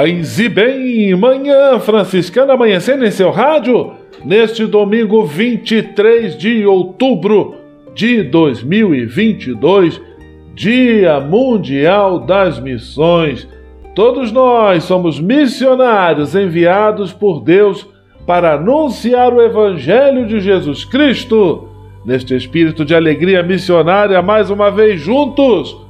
Paz e bem, manhã franciscana amanhecendo em seu rádio, neste domingo 23 de outubro de 2022, Dia Mundial das Missões. Todos nós somos missionários enviados por Deus para anunciar o Evangelho de Jesus Cristo. Neste espírito de alegria missionária, mais uma vez juntos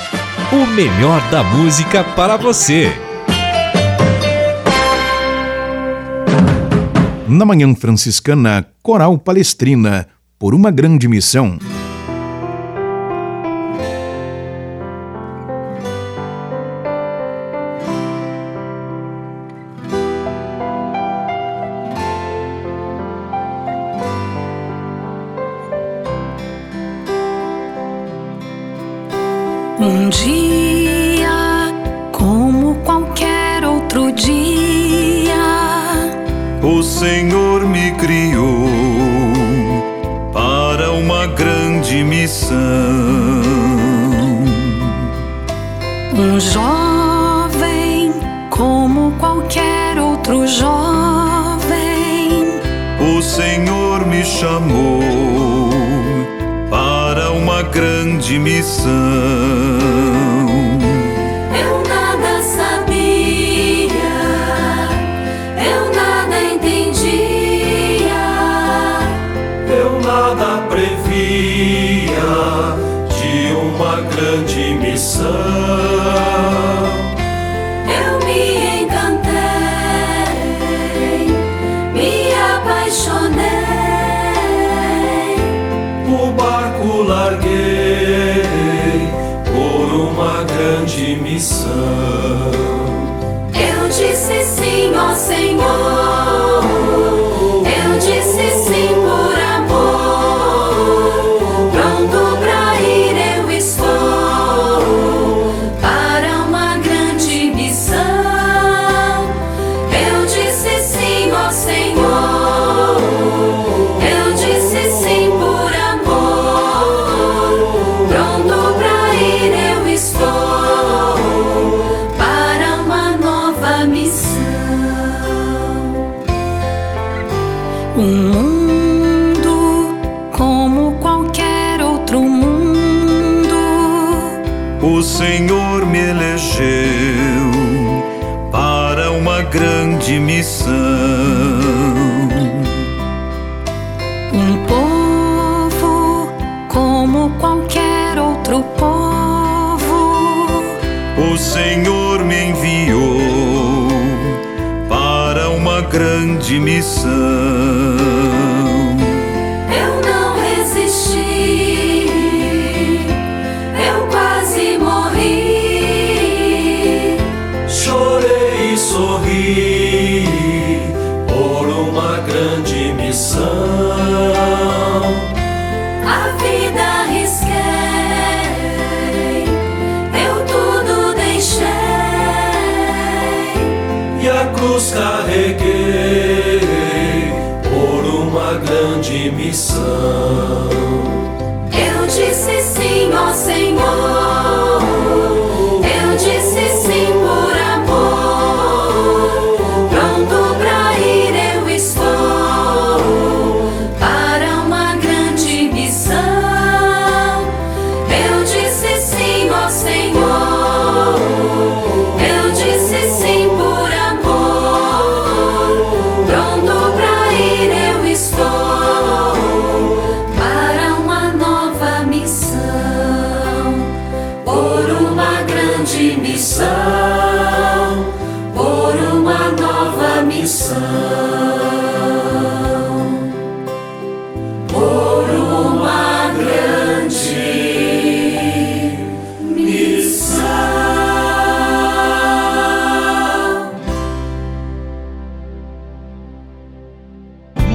o melhor da música para você. Na Manhã Franciscana, Coral Palestrina, por uma grande missão. Grande missão. Eu me cruz carreguei por uma grande missão. Eu disse sim, ó Senhor.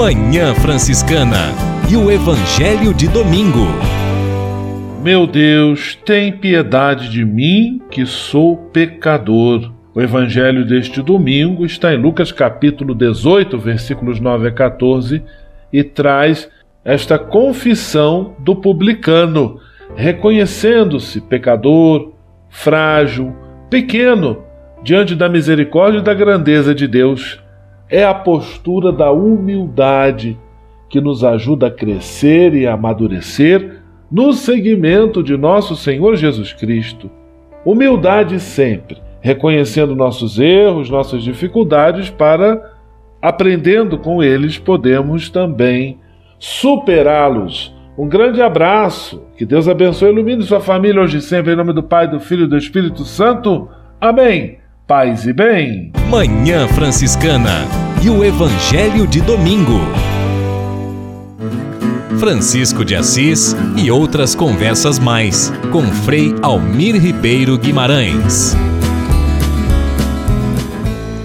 Manhã Franciscana e o Evangelho de Domingo. Meu Deus, tem piedade de mim, que sou pecador. O evangelho deste domingo está em Lucas capítulo 18, versículos 9 a 14, e traz esta confissão do publicano, reconhecendo-se pecador, frágil, pequeno, diante da misericórdia e da grandeza de Deus. É a postura da humildade que nos ajuda a crescer e a amadurecer no seguimento de nosso Senhor Jesus Cristo. Humildade sempre, reconhecendo nossos erros, nossas dificuldades, para, aprendendo com eles, podemos também superá-los. Um grande abraço, que Deus abençoe e ilumine sua família hoje e sempre, em nome do Pai, do Filho e do Espírito Santo. Amém. Paz e bem. Manhã Franciscana e o Evangelho de Domingo. Francisco de Assis e outras conversas mais com Frei Almir Ribeiro Guimarães.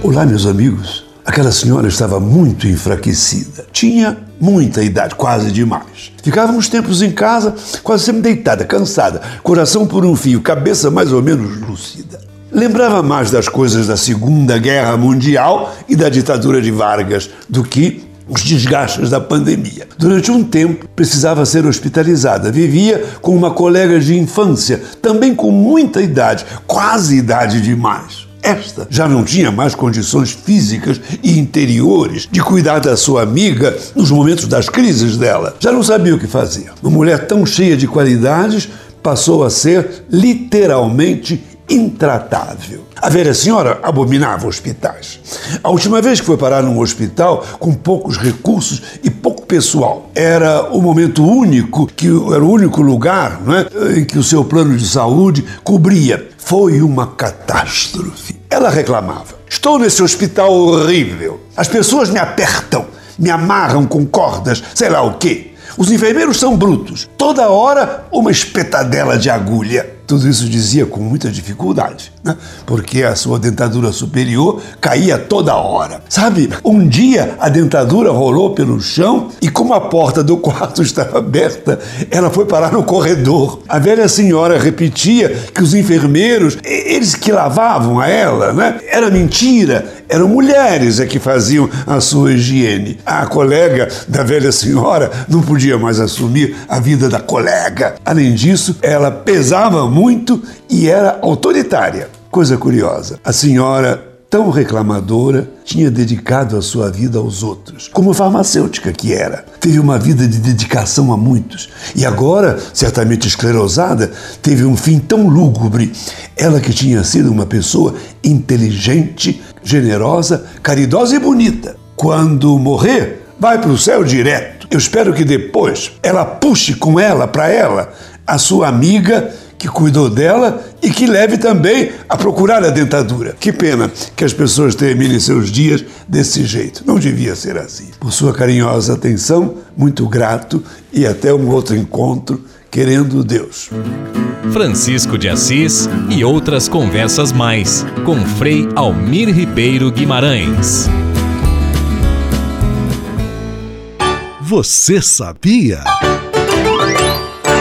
Olá, meus amigos. Aquela senhora estava muito enfraquecida. Tinha muita idade, quase demais. Ficava uns tempos em casa, quase sempre deitada, cansada, coração por um fio, cabeça mais ou menos lúcida. Lembrava mais das coisas da Segunda Guerra Mundial e da ditadura de Vargas do que os desgastes da pandemia. Durante um tempo precisava ser hospitalizada. Vivia com uma colega de infância, também com muita idade, quase idade demais. Esta já não tinha mais condições físicas e interiores de cuidar da sua amiga nos momentos das crises dela. Já não sabia o que fazer. Uma mulher tão cheia de qualidades passou a ser literalmente intratável. A velha senhora abominava hospitais. A última vez que foi parar num hospital com poucos recursos e pouco pessoal, era o momento único, que era o único lugar não é, em que o seu plano de saúde cobria. Foi uma catástrofe. Ela reclamava: Estou nesse hospital horrível. As pessoas me apertam, me amarram com cordas, sei lá o quê. Os enfermeiros são brutos. Toda hora uma espetadela de agulha. Tudo isso dizia com muita dificuldade, né? porque a sua dentadura superior caía toda hora. Sabe, um dia a dentadura rolou pelo chão e, como a porta do quarto estava aberta, ela foi parar no corredor. A velha senhora repetia que os enfermeiros, eles que lavavam a ela, né? Era mentira, eram mulheres é que faziam a sua higiene. A colega da velha senhora não podia mais assumir a vida da colega. Além disso, ela pesava muito e era autoritária. Coisa curiosa, a senhora tão reclamadora, tinha dedicado a sua vida aos outros, como farmacêutica que era. Teve uma vida de dedicação a muitos. E agora, certamente esclerosada, teve um fim tão lúgubre. Ela que tinha sido uma pessoa inteligente, generosa, caridosa e bonita. Quando morrer, vai para o céu direto. Eu espero que depois ela puxe com ela, para ela, a sua amiga que cuidou dela e que leve também a procurar a dentadura. Que pena que as pessoas terminem seus dias desse jeito. Não devia ser assim. Por sua carinhosa atenção, muito grato e até um outro encontro, querendo Deus. Francisco de Assis e outras conversas mais com Frei Almir Ribeiro Guimarães. Você sabia?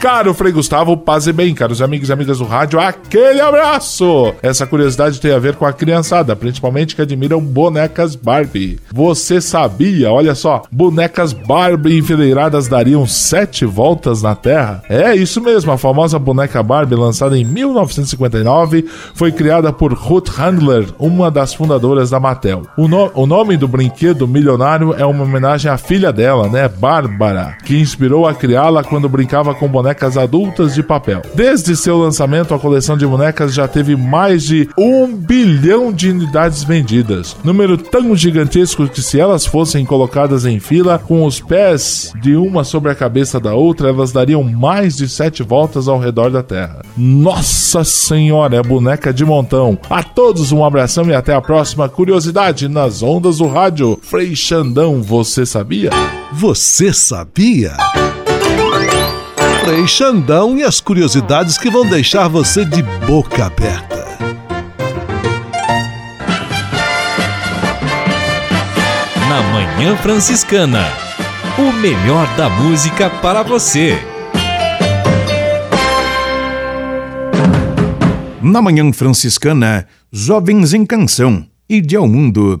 Caro Frei Gustavo, paz e bem, caros amigos e amigas do rádio, aquele abraço! Essa curiosidade tem a ver com a criançada, principalmente que admiram bonecas Barbie. Você sabia, olha só, bonecas Barbie enfileiradas dariam sete voltas na Terra? É isso mesmo, a famosa boneca Barbie, lançada em 1959, foi criada por Ruth Handler, uma das fundadoras da Mattel. O, no o nome do brinquedo milionário é uma homenagem à filha dela, né, Bárbara, que inspirou a criá-la quando brincava com bonecas bonecas adultas de papel. Desde seu lançamento, a coleção de bonecas já teve mais de um bilhão de unidades vendidas. Número tão gigantesco que, se elas fossem colocadas em fila, com os pés de uma sobre a cabeça da outra, elas dariam mais de sete voltas ao redor da Terra. Nossa Senhora, é boneca de montão. A todos um abração e até a próxima curiosidade nas ondas do rádio. Frei Xandão, você sabia? Você sabia? Frei Xandão e as curiosidades que vão deixar você de boca aberta. Na Manhã Franciscana, o melhor da música para você. Na Manhã Franciscana, Jovens em Canção, Ide ao Mundo.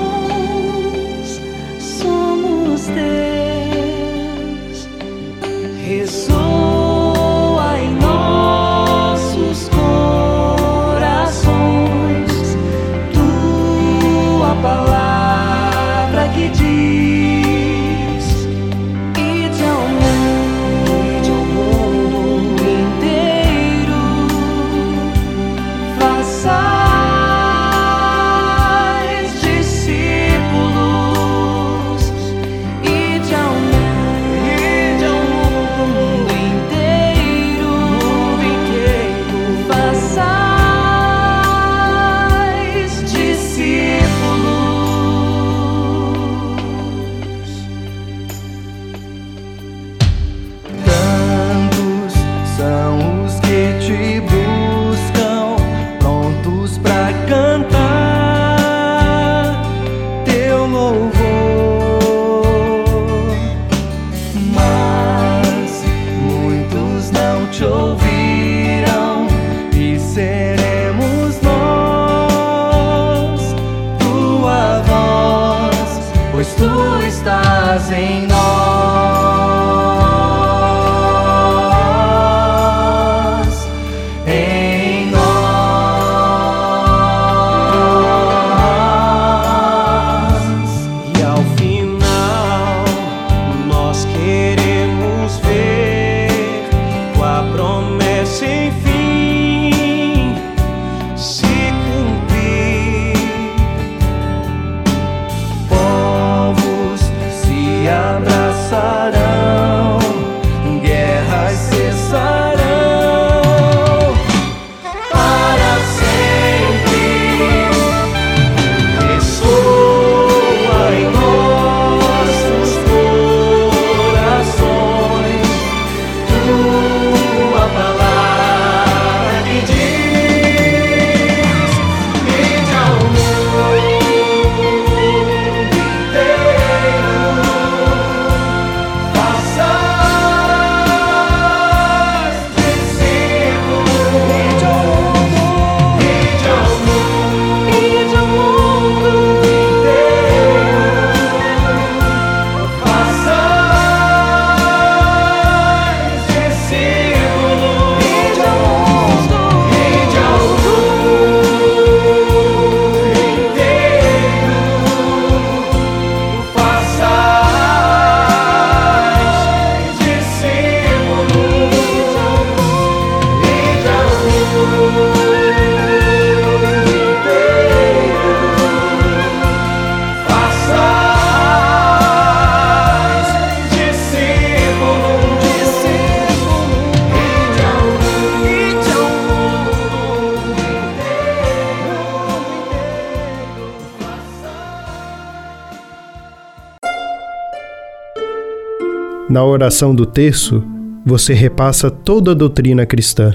Na oração do terço, você repassa toda a doutrina cristã.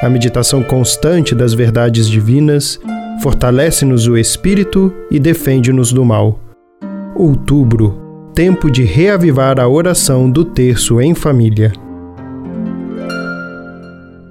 A meditação constante das verdades divinas fortalece-nos o espírito e defende-nos do mal. Outubro tempo de reavivar a oração do terço em família.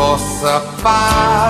Vossa paz.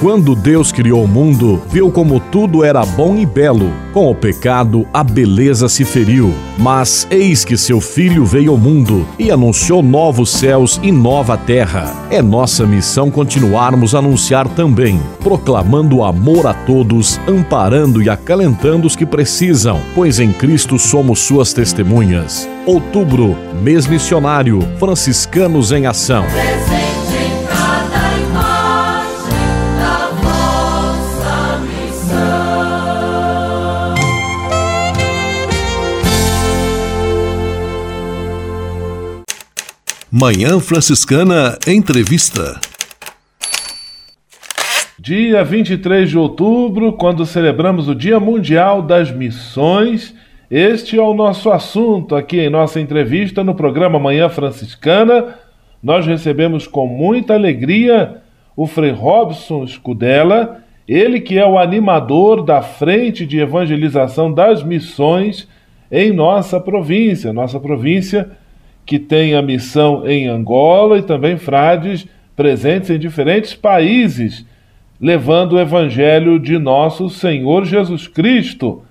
Quando Deus criou o mundo, viu como tudo era bom e belo. Com o pecado, a beleza se feriu. Mas eis que seu filho veio ao mundo e anunciou novos céus e nova terra. É nossa missão continuarmos a anunciar também, proclamando amor a todos, amparando e acalentando os que precisam, pois em Cristo somos suas testemunhas. Outubro, mês missionário, franciscanos em ação. Manhã Franciscana Entrevista. Dia 23 de outubro, quando celebramos o Dia Mundial das Missões, este é o nosso assunto aqui em nossa entrevista no programa Manhã Franciscana. Nós recebemos com muita alegria o Frei Robson Scudella, ele que é o animador da Frente de Evangelização das Missões em nossa província, nossa província que tem a missão em Angola e também frades presentes em diferentes países, levando o evangelho de nosso Senhor Jesus Cristo.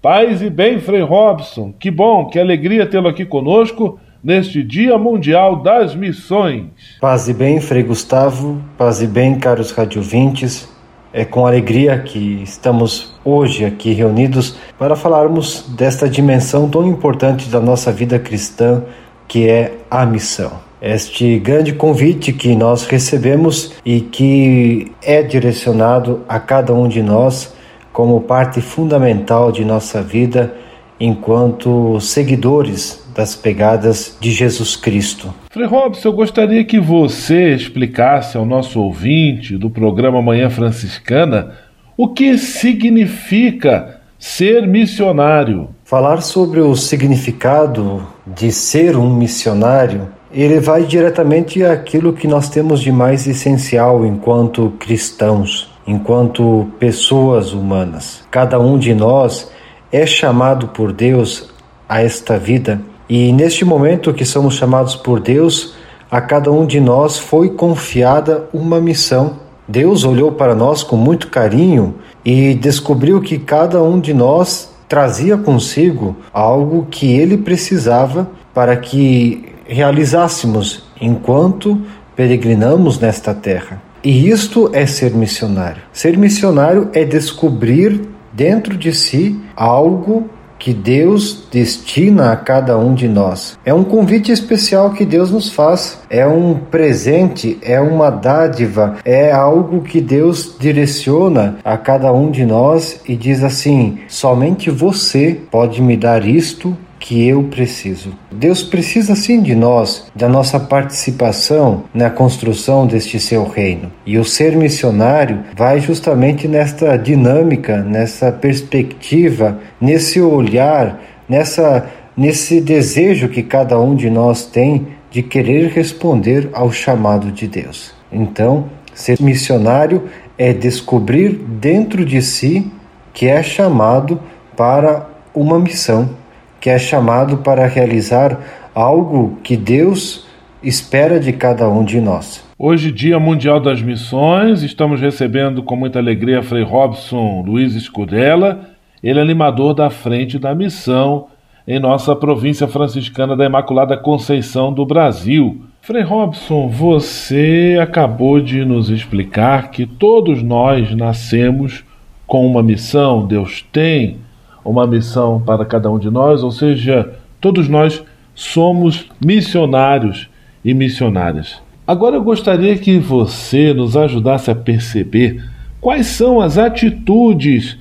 Paz e bem, Frei Robson, que bom, que alegria tê-lo aqui conosco neste Dia Mundial das Missões. Paz e bem, Frei Gustavo, paz e bem, caros radiovintes. É com alegria que estamos hoje aqui reunidos para falarmos desta dimensão tão importante da nossa vida cristã, que é a missão. Este grande convite que nós recebemos e que é direcionado a cada um de nós como parte fundamental de nossa vida enquanto seguidores das pegadas de Jesus Cristo. Frei Robson, eu gostaria que você explicasse ao nosso ouvinte do programa Manhã Franciscana o que significa ser missionário. Falar sobre o significado de ser um missionário, ele vai diretamente àquilo que nós temos de mais essencial enquanto cristãos, enquanto pessoas humanas. Cada um de nós é chamado por Deus a esta vida e neste momento que somos chamados por Deus a cada um de nós foi confiada uma missão. Deus olhou para nós com muito carinho e descobriu que cada um de nós trazia consigo algo que ele precisava para que realizássemos enquanto peregrinamos nesta terra. E isto é ser missionário. Ser missionário é descobrir dentro de si algo que Deus destina a cada um de nós. É um convite especial que Deus nos faz, é um presente, é uma dádiva, é algo que Deus direciona a cada um de nós e diz assim: somente você pode me dar isto que eu preciso. Deus precisa sim de nós, da nossa participação na construção deste seu reino. E o ser missionário vai justamente nesta dinâmica, nessa perspectiva, nesse olhar, nessa nesse desejo que cada um de nós tem de querer responder ao chamado de Deus. Então, ser missionário é descobrir dentro de si que é chamado para uma missão que é chamado para realizar algo que Deus espera de cada um de nós. Hoje, Dia Mundial das Missões, estamos recebendo com muita alegria Frei Robson Luiz Escudella, ele é animador da Frente da Missão em nossa província franciscana da Imaculada Conceição do Brasil. Frei Robson, você acabou de nos explicar que todos nós nascemos com uma missão, Deus tem uma missão para cada um de nós, ou seja, todos nós somos missionários e missionárias. Agora eu gostaria que você nos ajudasse a perceber quais são as atitudes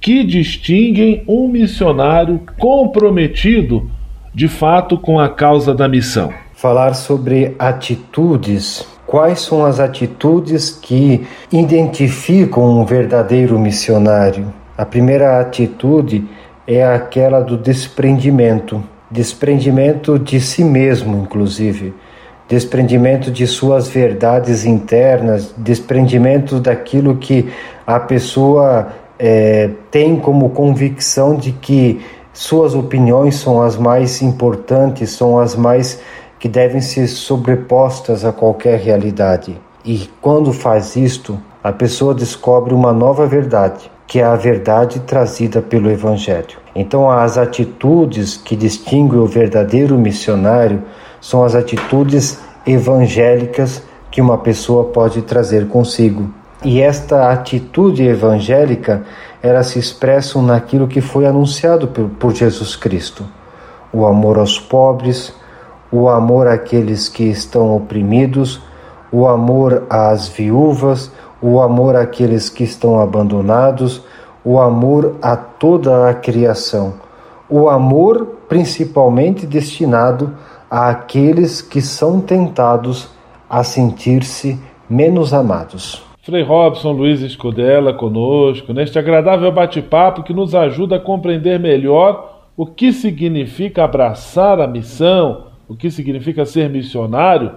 que distinguem um missionário comprometido de fato com a causa da missão. Falar sobre atitudes. Quais são as atitudes que identificam um verdadeiro missionário? A primeira atitude é aquela do desprendimento, desprendimento de si mesmo, inclusive, desprendimento de suas verdades internas, desprendimento daquilo que a pessoa é, tem como convicção de que suas opiniões são as mais importantes, são as mais que devem ser sobrepostas a qualquer realidade. E quando faz isto, a pessoa descobre uma nova verdade, que é a verdade trazida pelo Evangelho. Então, as atitudes que distinguem o verdadeiro missionário são as atitudes evangélicas que uma pessoa pode trazer consigo. E esta atitude evangélica, ela se expressa naquilo que foi anunciado por Jesus Cristo: o amor aos pobres, o amor àqueles que estão oprimidos, o amor às viúvas, o amor àqueles que estão abandonados, o amor a toda a criação, o amor principalmente destinado àqueles que são tentados a sentir-se menos amados. Frei Robson Luiz Escudella conosco, neste agradável bate-papo que nos ajuda a compreender melhor o que significa abraçar a missão, o que significa ser missionário,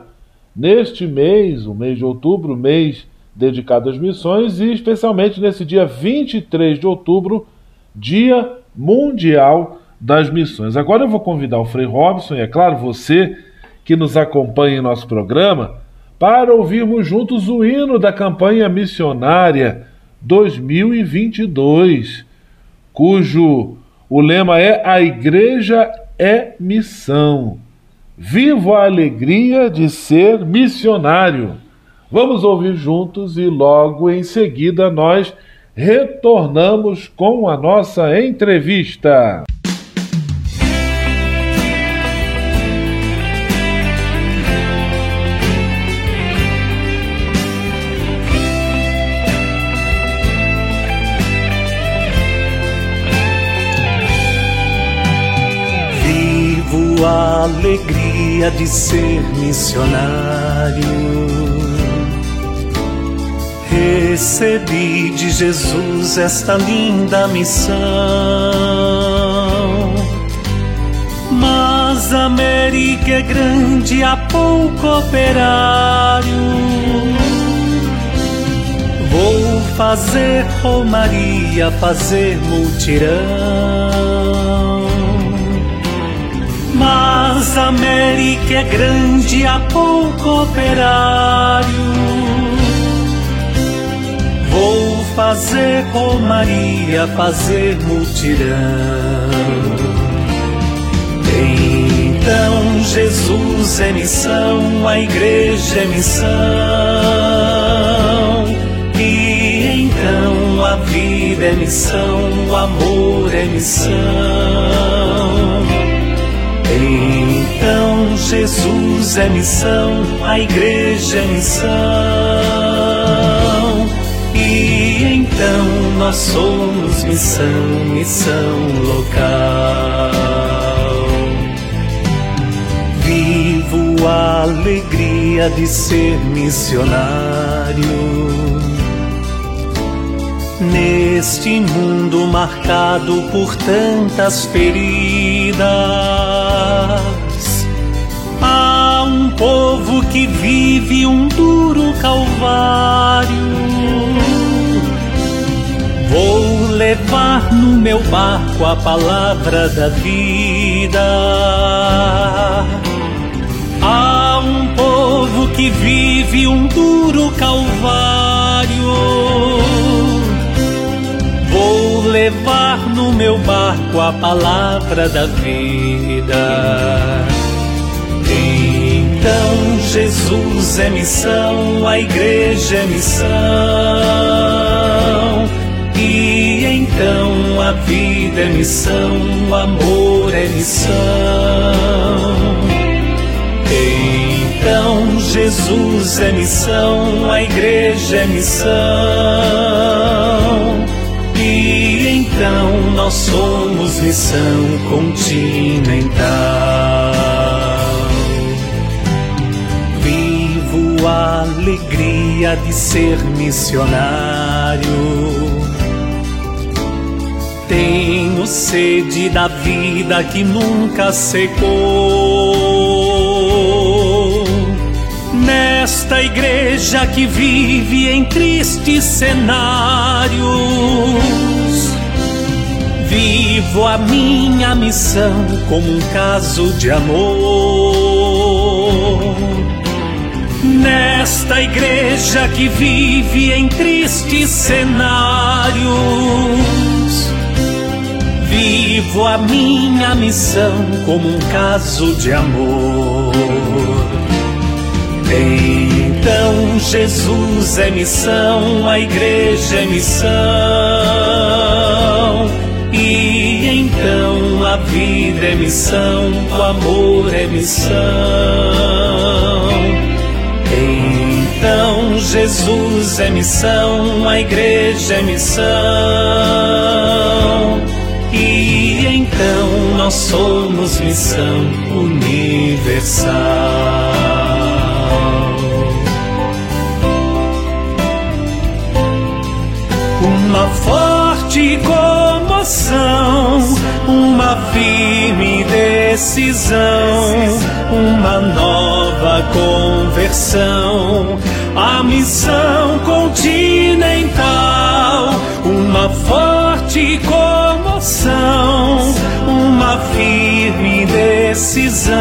neste mês, o mês de outubro, mês dedicado às missões e especialmente nesse dia 23 de outubro, Dia Mundial das Missões. Agora eu vou convidar o Frei Robson e, é claro, você que nos acompanha em nosso programa, para ouvirmos juntos o hino da campanha missionária 2022, cujo o lema é A Igreja é Missão. Vivo a alegria de ser missionário. Vamos ouvir juntos e logo em seguida nós retornamos com a nossa entrevista. Vivo a alegria de ser missionário Recebi de Jesus esta linda missão. Mas a América é grande, há pouco operário. Vou fazer romaria, fazer multirão. Mas a América é grande, há pouco operário. Vou fazer romaria, fazer mutirão. Então Jesus é missão, a igreja é missão. E então a vida é missão, o amor é missão. Então Jesus é missão, a igreja é missão. E então nós somos missão, missão local. Vivo a alegria de ser missionário. Neste mundo marcado por tantas feridas, povo que vive um duro calvário. Vou levar no meu barco a palavra da vida. Há um povo que vive um duro calvário. Vou levar no meu barco a palavra da vida. Então Jesus é missão, a igreja é missão. E então a vida é missão, o amor é missão. Então Jesus é missão, a igreja é missão. E então nós somos missão continental. Alegria de ser missionário. Tenho sede da vida que nunca secou. Nesta igreja que vive em tristes cenários, vivo a minha missão como um caso de amor. Nesta igreja que vive em tristes cenários, vivo a minha missão como um caso de amor. Então Jesus é missão, a igreja é missão. E então a vida é missão, o amor é missão. Então Jesus é missão, a igreja é missão. E então nós somos missão universal. Uma forte comoção, uma firme decisão, uma nova conversão, a missão continental, uma forte comoção, uma firme decisão,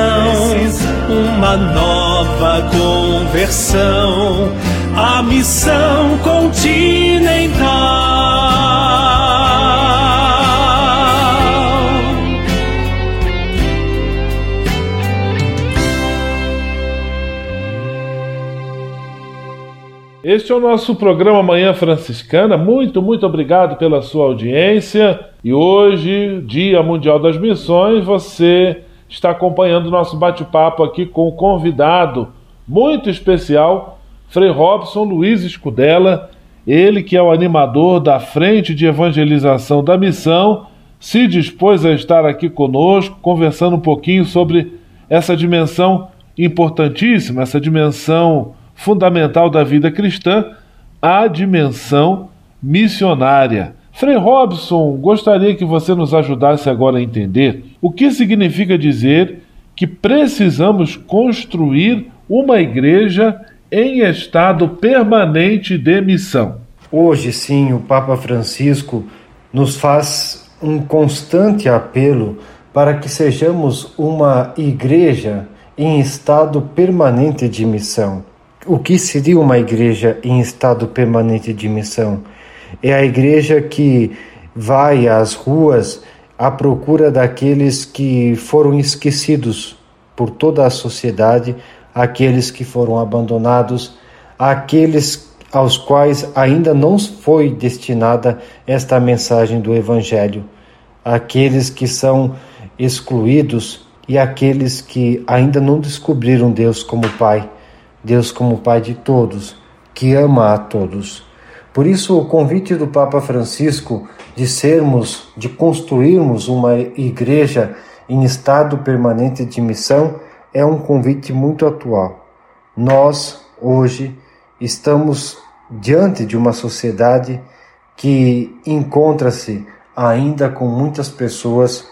uma nova conversão, a missão continental. Este é o nosso programa Manhã Franciscana. Muito, muito obrigado pela sua audiência. E hoje, Dia Mundial das Missões, você está acompanhando o nosso bate-papo aqui com o convidado muito especial, Frei Robson Luiz Escudela, ele que é o animador da Frente de Evangelização da Missão, se dispôs a estar aqui conosco, conversando um pouquinho sobre essa dimensão importantíssima, essa dimensão fundamental da vida cristã, a dimensão missionária. Frei Robson, gostaria que você nos ajudasse agora a entender o que significa dizer que precisamos construir uma igreja em estado permanente de missão. Hoje, sim, o Papa Francisco nos faz um constante apelo para que sejamos uma igreja em estado permanente de missão. O que seria uma igreja em estado permanente de missão? É a igreja que vai às ruas à procura daqueles que foram esquecidos por toda a sociedade, aqueles que foram abandonados, aqueles aos quais ainda não foi destinada esta mensagem do Evangelho, aqueles que são excluídos e aqueles que ainda não descobriram Deus como Pai, Deus como Pai de todos, que ama a todos. Por isso, o convite do Papa Francisco de sermos, de construirmos uma igreja em estado permanente de missão é um convite muito atual. Nós, hoje, estamos diante de uma sociedade que encontra-se ainda com muitas pessoas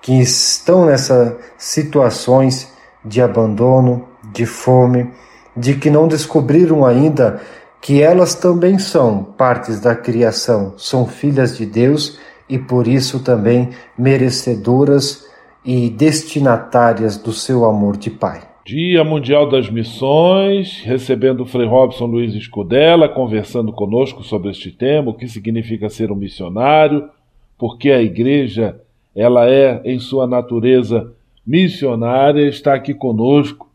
que estão nessas situações de abandono, de fome, de que não descobriram ainda que elas também são partes da criação, são filhas de Deus e por isso também merecedoras e destinatárias do seu amor de Pai. Dia Mundial das Missões, recebendo o Frei Robson Luiz Escudella, conversando conosco sobre este tema, o que significa ser um missionário, porque a igreja, ela é em sua natureza missionária, está aqui conosco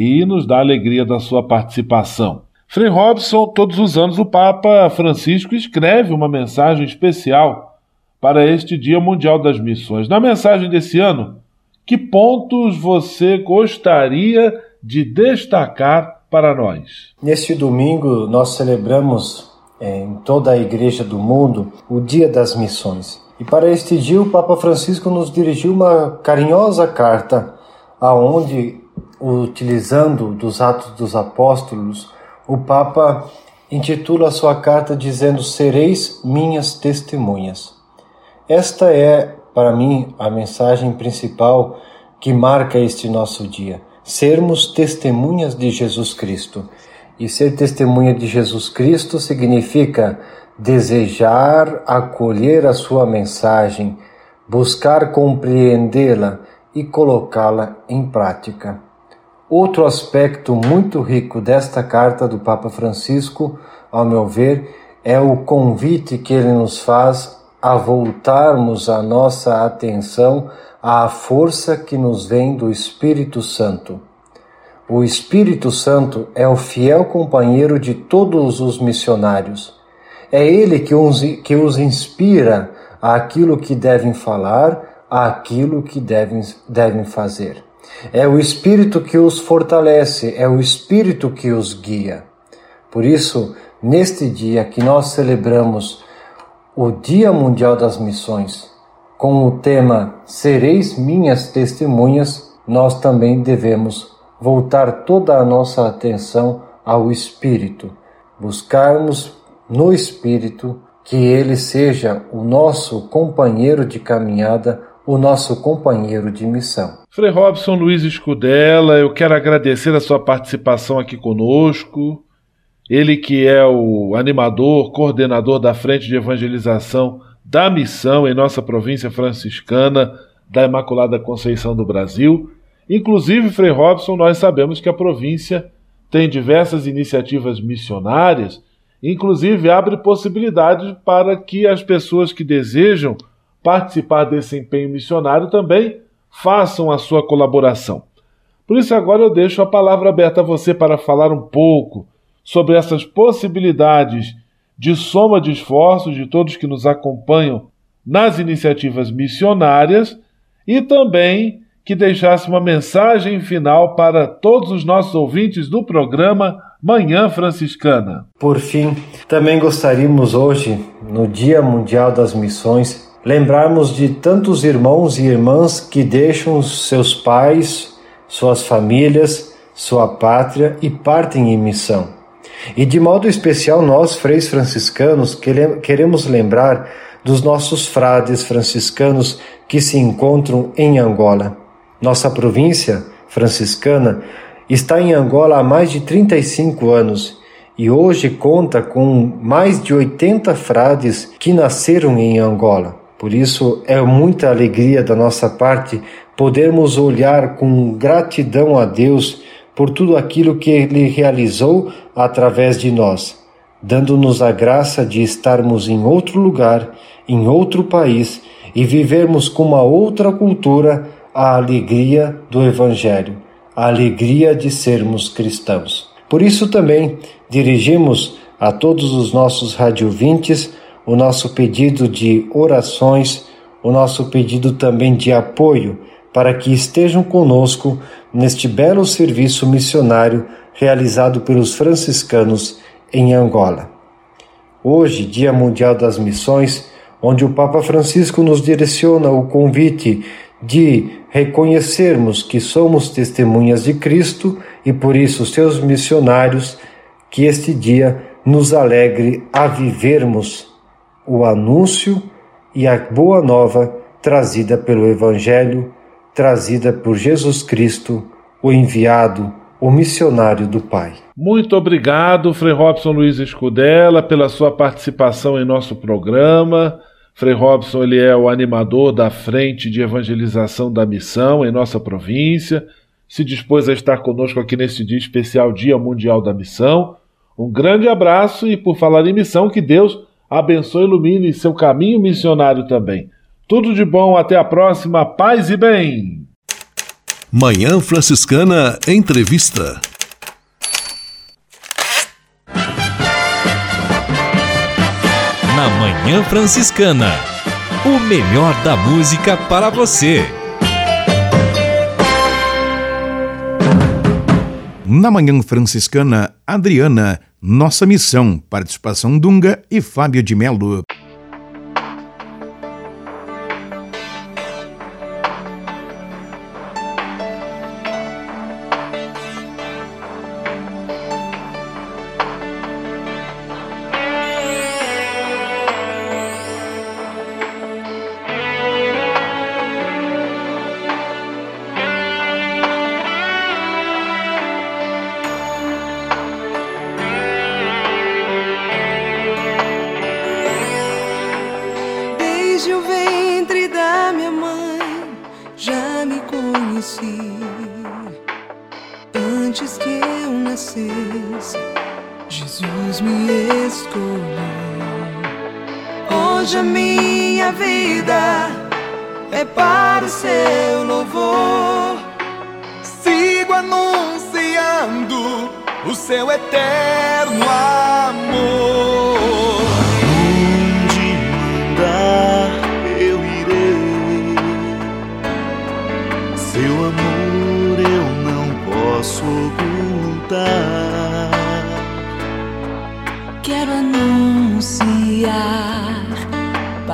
e nos dá alegria da sua participação. Frei Robson, todos os anos o Papa Francisco escreve uma mensagem especial para este Dia Mundial das Missões. Na mensagem desse ano, que pontos você gostaria de destacar para nós? Neste domingo, nós celebramos eh, em toda a Igreja do mundo o Dia das Missões. E para este dia, o Papa Francisco nos dirigiu uma carinhosa carta, aonde, utilizando dos Atos dos Apóstolos, o Papa intitula a sua carta dizendo: Sereis minhas testemunhas. Esta é, para mim, a mensagem principal que marca este nosso dia: sermos testemunhas de Jesus Cristo. E ser testemunha de Jesus Cristo significa desejar acolher a sua mensagem, buscar compreendê-la e colocá-la em prática. Outro aspecto muito rico desta carta do Papa Francisco, ao meu ver, é o convite que ele nos faz a voltarmos a nossa atenção à força que nos vem do Espírito Santo. O Espírito Santo é o fiel companheiro de todos os missionários. É ele que os, que os inspira àquilo que devem falar, àquilo que devem, devem fazer. É o Espírito que os fortalece, é o Espírito que os guia. Por isso, neste dia que nós celebramos o Dia Mundial das Missões, com o tema Sereis minhas testemunhas, nós também devemos voltar toda a nossa atenção ao Espírito, buscarmos no Espírito que ele seja o nosso companheiro de caminhada o nosso companheiro de missão. Frei Robson Luiz Escudella, eu quero agradecer a sua participação aqui conosco. Ele que é o animador, coordenador da frente de evangelização da missão em nossa província franciscana da Imaculada Conceição do Brasil. Inclusive, Frei Robson, nós sabemos que a província tem diversas iniciativas missionárias, inclusive abre possibilidades para que as pessoas que desejam participar desse empenho missionário também façam a sua colaboração. Por isso, agora eu deixo a palavra aberta a você para falar um pouco sobre essas possibilidades de soma de esforços de todos que nos acompanham nas iniciativas missionárias e também que deixasse uma mensagem final para todos os nossos ouvintes do programa Manhã Franciscana. Por fim, também gostaríamos hoje, no Dia Mundial das Missões, lembrarmos de tantos irmãos e irmãs que deixam seus pais, suas famílias, sua pátria e partem em missão. E de modo especial, nós, freis franciscanos, queremos lembrar dos nossos frades franciscanos que se encontram em Angola. Nossa província franciscana está em Angola há mais de 35 anos e hoje conta com mais de 80 frades que nasceram em Angola. Por isso, é muita alegria da nossa parte podermos olhar com gratidão a Deus por tudo aquilo que Ele realizou através de nós, dando-nos a graça de estarmos em outro lugar, em outro país e vivermos com uma outra cultura a alegria do Evangelho, a alegria de sermos cristãos. Por isso também dirigimos a todos os nossos radiovintes o nosso pedido de orações, o nosso pedido também de apoio para que estejam conosco neste belo serviço missionário realizado pelos franciscanos em Angola. Hoje, Dia Mundial das Missões, onde o Papa Francisco nos direciona o convite de reconhecermos que somos testemunhas de Cristo e por isso seus missionários, que este dia nos alegre a vivermos o anúncio e a boa nova trazida pelo Evangelho, trazida por Jesus Cristo, o enviado, o missionário do Pai. Muito obrigado, Frei Robson Luiz Escudella, pela sua participação em nosso programa. Frei Robson ele é o animador da frente de evangelização da missão em nossa província. Se dispôs a estar conosco aqui neste dia especial, Dia Mundial da Missão. Um grande abraço e, por falar em missão, que Deus abençoe e ilumine seu caminho missionário também. Tudo de bom, até a próxima, paz e bem. Manhã Franciscana Entrevista. Na Manhã Franciscana, o melhor da música para você. Na Manhã Franciscana, Adriana, Nossa Missão, participação Dunga e Fábio de Melo. Vida é para o seu louvor. Sigo anunciando o seu eterno amor. Onde mandar eu irei. Seu amor eu não posso ocultar. Quero anunciar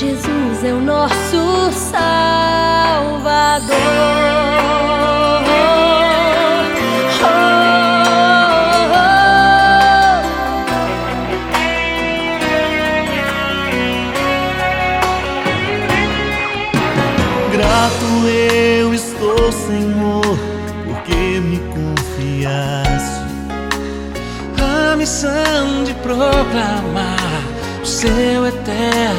Jesus é o nosso Salvador. Grato eu estou, Senhor, porque me confiaste a missão de proclamar o seu eterno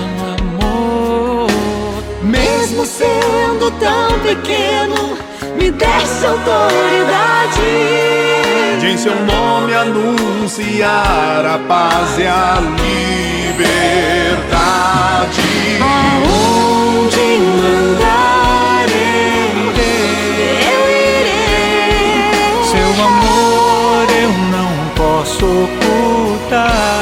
tão pequeno, me desse autoridade. de em seu nome anunciar a paz e a liberdade. Aonde mandar eu irei, eu irei. Seu amor eu não posso ocultar.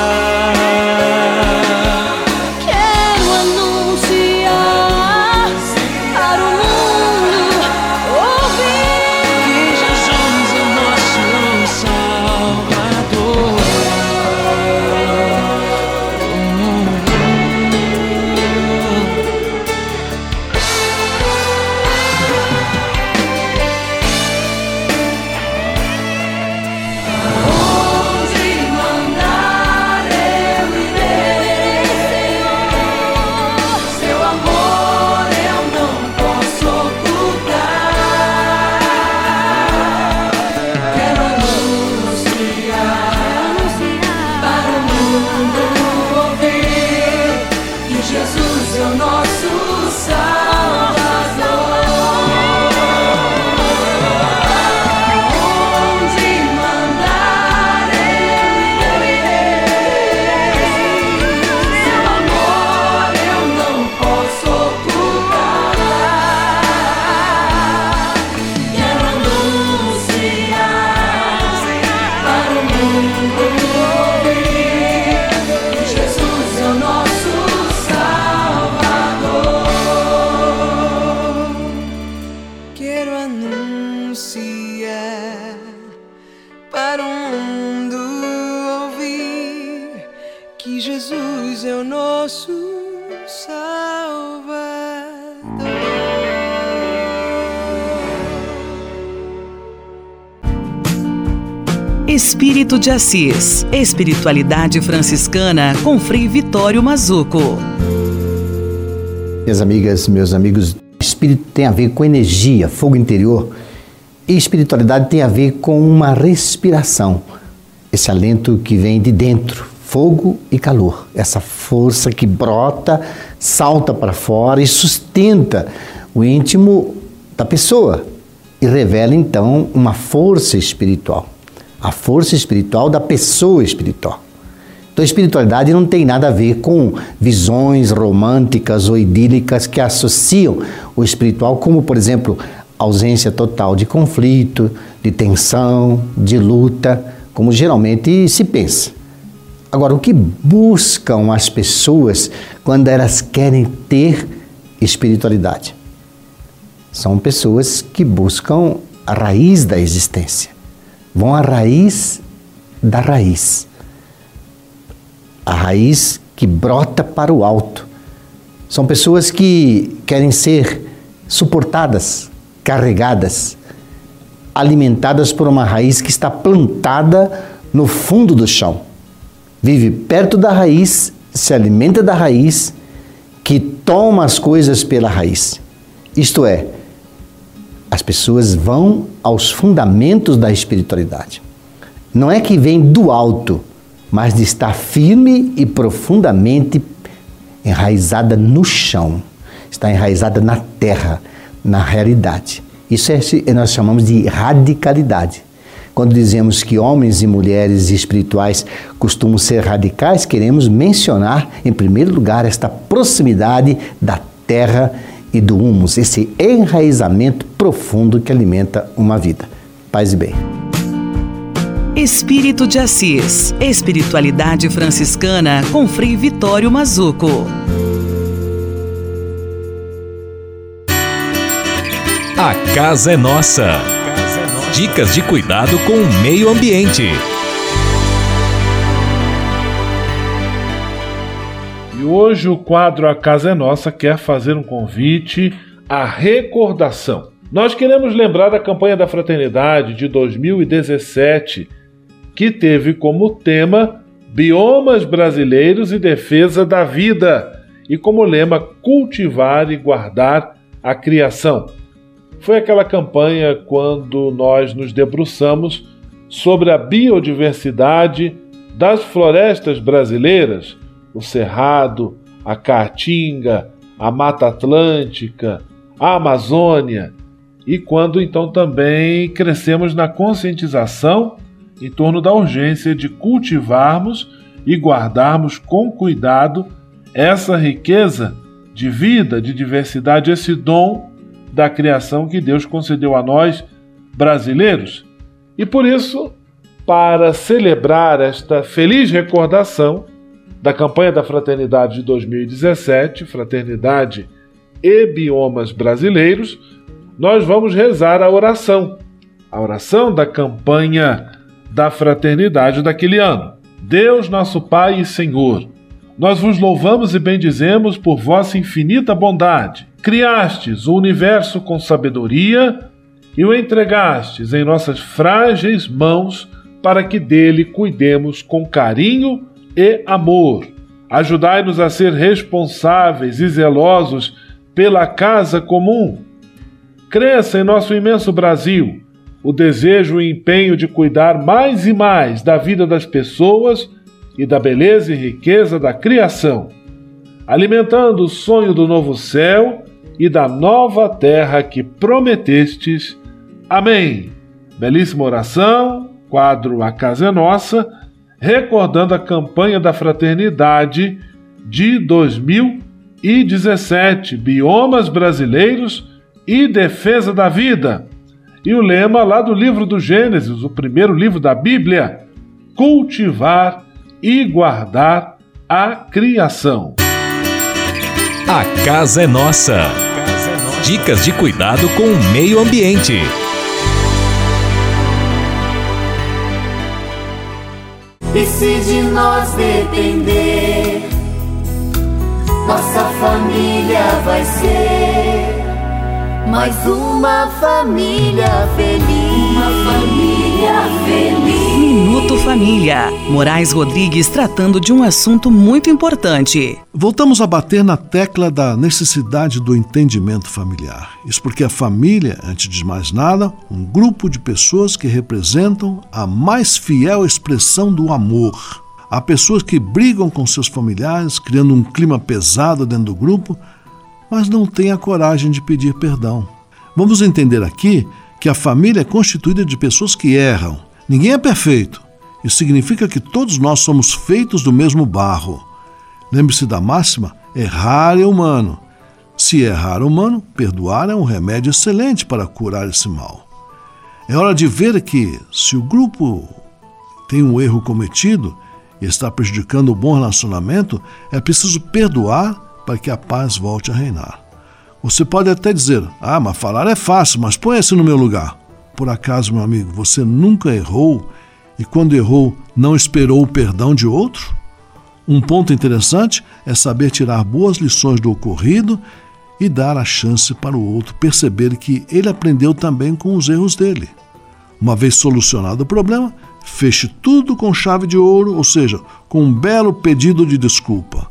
De Assis. Espiritualidade franciscana com Frei Vitório Mazuco. Minhas amigas, meus amigos, espírito tem a ver com energia, fogo interior. E espiritualidade tem a ver com uma respiração. Esse alento que vem de dentro, fogo e calor. Essa força que brota, salta para fora e sustenta o íntimo da pessoa e revela então uma força espiritual a força espiritual da pessoa espiritual. Então, a espiritualidade não tem nada a ver com visões românticas ou idílicas que associam o espiritual, como, por exemplo, ausência total de conflito, de tensão, de luta, como geralmente se pensa. Agora, o que buscam as pessoas quando elas querem ter espiritualidade? São pessoas que buscam a raiz da existência vão à raiz da raiz. A raiz que brota para o alto. São pessoas que querem ser suportadas, carregadas, alimentadas por uma raiz que está plantada no fundo do chão. Vive perto da raiz, se alimenta da raiz, que toma as coisas pela raiz. Isto é, as pessoas vão aos fundamentos da espiritualidade. Não é que vem do alto, mas de estar firme e profundamente enraizada no chão, está enraizada na terra, na realidade. Isso é, nós chamamos de radicalidade. Quando dizemos que homens e mulheres espirituais costumam ser radicais, queremos mencionar, em primeiro lugar, esta proximidade da terra e do humus, esse enraizamento profundo que alimenta uma vida. Paz e bem. Espírito de Assis. Espiritualidade franciscana com Frei Vitório Mazuco. A casa é nossa. Dicas de cuidado com o meio ambiente. Hoje o quadro A Casa é Nossa quer fazer um convite à recordação. Nós queremos lembrar da campanha da Fraternidade de 2017, que teve como tema Biomas Brasileiros e Defesa da Vida e como lema Cultivar e Guardar a Criação. Foi aquela campanha quando nós nos debruçamos sobre a biodiversidade das florestas brasileiras o Cerrado, a Caatinga, a Mata Atlântica, a Amazônia, e quando então também crescemos na conscientização em torno da urgência de cultivarmos e guardarmos com cuidado essa riqueza de vida, de diversidade, esse dom da criação que Deus concedeu a nós, brasileiros. E por isso, para celebrar esta feliz recordação, da campanha da Fraternidade de 2017, Fraternidade e Biomas Brasileiros, nós vamos rezar a oração, a oração da campanha da Fraternidade daquele ano. Deus, nosso Pai e Senhor, nós vos louvamos e bendizemos por vossa infinita bondade. Criastes o universo com sabedoria e o entregastes em nossas frágeis mãos para que dele cuidemos com carinho e amor. Ajudai-nos a ser responsáveis e zelosos pela casa comum. Cresça em nosso imenso Brasil o desejo e empenho de cuidar mais e mais da vida das pessoas e da beleza e riqueza da criação, alimentando o sonho do novo céu e da nova terra que prometestes. Amém. Belíssima oração, quadro A Casa é Nossa recordando a campanha da fraternidade de 2017, Biomas Brasileiros e Defesa da Vida. E o lema lá do livro do Gênesis, o primeiro livro da Bíblia: cultivar e guardar a criação. A casa é nossa. Dicas de cuidado com o meio ambiente. E se de nós depender, nossa família vai ser mais uma família feliz. Uma família. Minuto Família. Moraes Rodrigues tratando de um assunto muito importante. Voltamos a bater na tecla da necessidade do entendimento familiar. Isso porque a família, antes de mais nada, um grupo de pessoas que representam a mais fiel expressão do amor. Há pessoas que brigam com seus familiares, criando um clima pesado dentro do grupo, mas não têm a coragem de pedir perdão. Vamos entender aqui que a família é constituída de pessoas que erram. Ninguém é perfeito. Isso significa que todos nós somos feitos do mesmo barro. Lembre-se da máxima: errar é humano. Se errar é humano, perdoar é um remédio excelente para curar esse mal. É hora de ver que, se o grupo tem um erro cometido e está prejudicando o bom relacionamento, é preciso perdoar para que a paz volte a reinar. Você pode até dizer: Ah, mas falar é fácil, mas põe-se no meu lugar. Por acaso, meu amigo, você nunca errou e, quando errou, não esperou o perdão de outro? Um ponto interessante é saber tirar boas lições do ocorrido e dar a chance para o outro perceber que ele aprendeu também com os erros dele. Uma vez solucionado o problema, feche tudo com chave de ouro, ou seja, com um belo pedido de desculpa.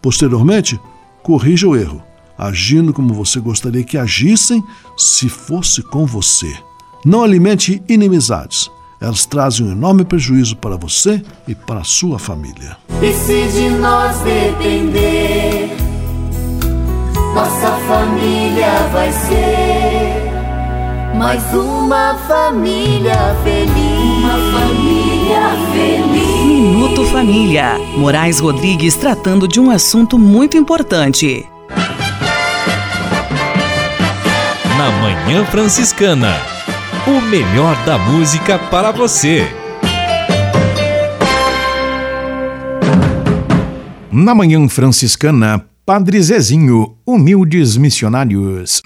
Posteriormente, corrija o erro, agindo como você gostaria que agissem se fosse com você. Não alimente inimizades. Elas trazem um enorme prejuízo para você e para a sua família. E se de nós depender, nossa família vai ser mais uma família feliz. Uma família feliz. Minuto Família. Moraes Rodrigues tratando de um assunto muito importante. Na Manhã Franciscana. O melhor da música para você. Na Manhã Franciscana, Padre Zezinho, Humildes Missionários.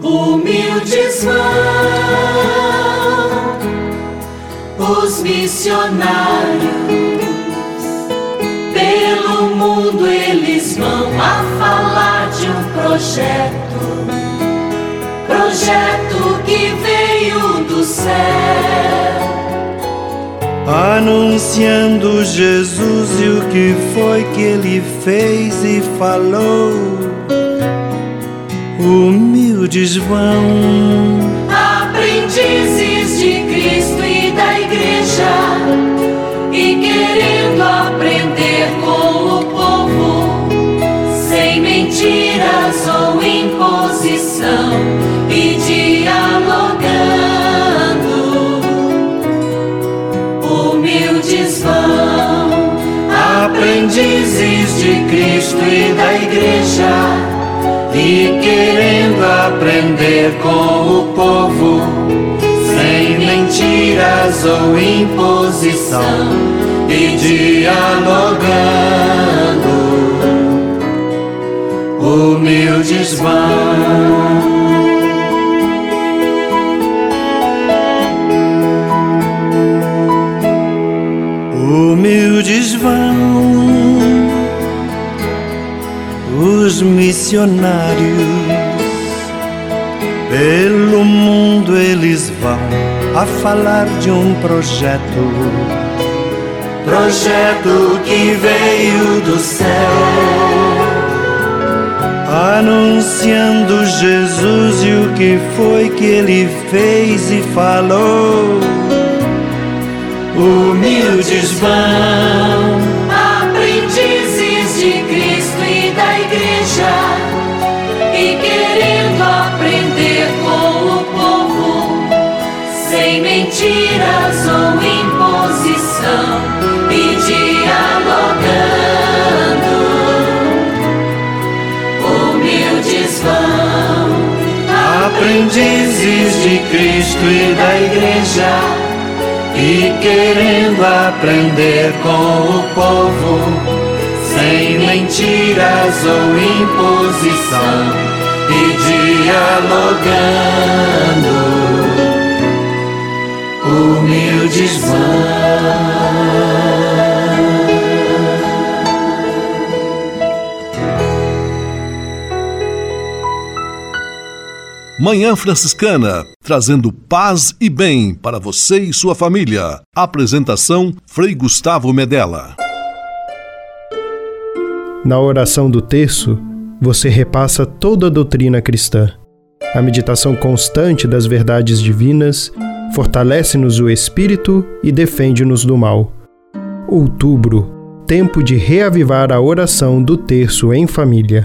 Humildes vão os missionários mundo eles vão a falar de um projeto, projeto que veio do céu, anunciando Jesus e o que foi que ele fez e falou. Humildes vão, aprendizes de Cristo e da igreja, e querendo aprender com mentiras ou imposição, e dialogando. Humildes vão, aprendizes de Cristo e da igreja e querendo aprender com o povo, sem mentiras ou imposição, e dialogando, humildes vão. Humildes vão os missionários. Pelo mundo eles vão a falar de um projeto. Projeto que veio do céu, anunciando Jesus e o que foi que ele fez e falou. Humildes vão, aprendizes de Cristo e da igreja, e querendo aprender com o povo, sem mentiras ou imposição, e dialogando. Humildes vão, aprendizes de Cristo e da igreja e querendo aprender com o povo, sem mentiras ou imposição, e dialogando, humildes vão. Manhã Franciscana, trazendo paz e bem para você e sua família. Apresentação Frei Gustavo Medella. Na oração do terço, você repassa toda a doutrina cristã. A meditação constante das verdades divinas fortalece-nos o espírito e defende-nos do mal. Outubro, tempo de reavivar a oração do terço em família.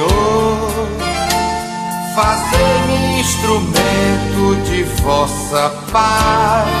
vossa paz.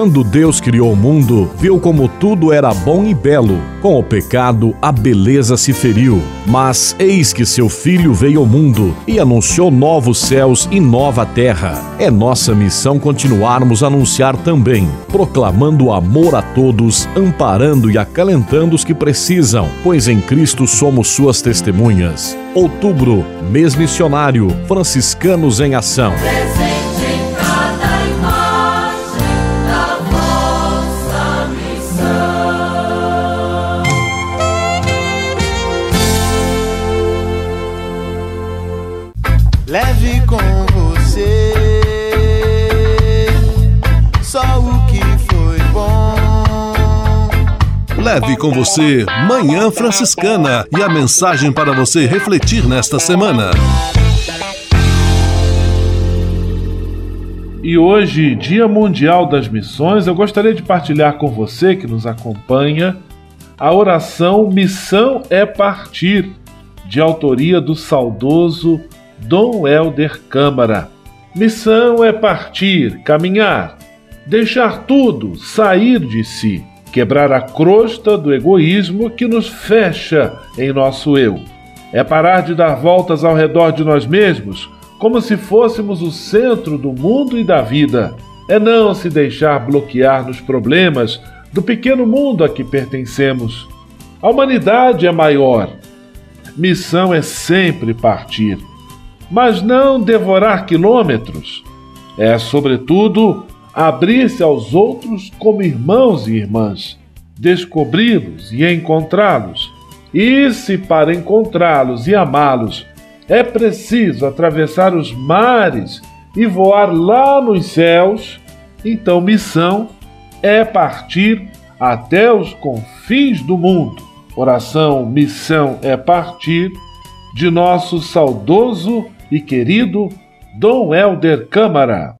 Quando Deus criou o mundo, viu como tudo era bom e belo. Com o pecado, a beleza se feriu. Mas eis que seu filho veio ao mundo e anunciou novos céus e nova terra. É nossa missão continuarmos a anunciar também, proclamando amor a todos, amparando e acalentando os que precisam, pois em Cristo somos suas testemunhas. Outubro, mês missionário, franciscanos em ação. Presente Leve com você Manhã Franciscana e a mensagem para você refletir nesta semana. E hoje, Dia Mundial das Missões, eu gostaria de partilhar com você que nos acompanha a oração Missão é Partir, de autoria do saudoso Dom Helder Câmara. Missão é partir, caminhar, deixar tudo, sair de si, quebrar a crosta do egoísmo que nos fecha em nosso eu. É parar de dar voltas ao redor de nós mesmos, como se fôssemos o centro do mundo e da vida. É não se deixar bloquear nos problemas do pequeno mundo a que pertencemos. A humanidade é maior. Missão é sempre partir, mas não devorar quilômetros. É, sobretudo, abrir-se aos outros como irmãos e irmãs, descobri-los e encontrá-los. E se para encontrá-los e amá-los é preciso atravessar os mares e voar lá nos céus, então missão é partir até os confins do mundo. Oração Missão é Partir, de nosso saudoso e querido Dom Helder Câmara.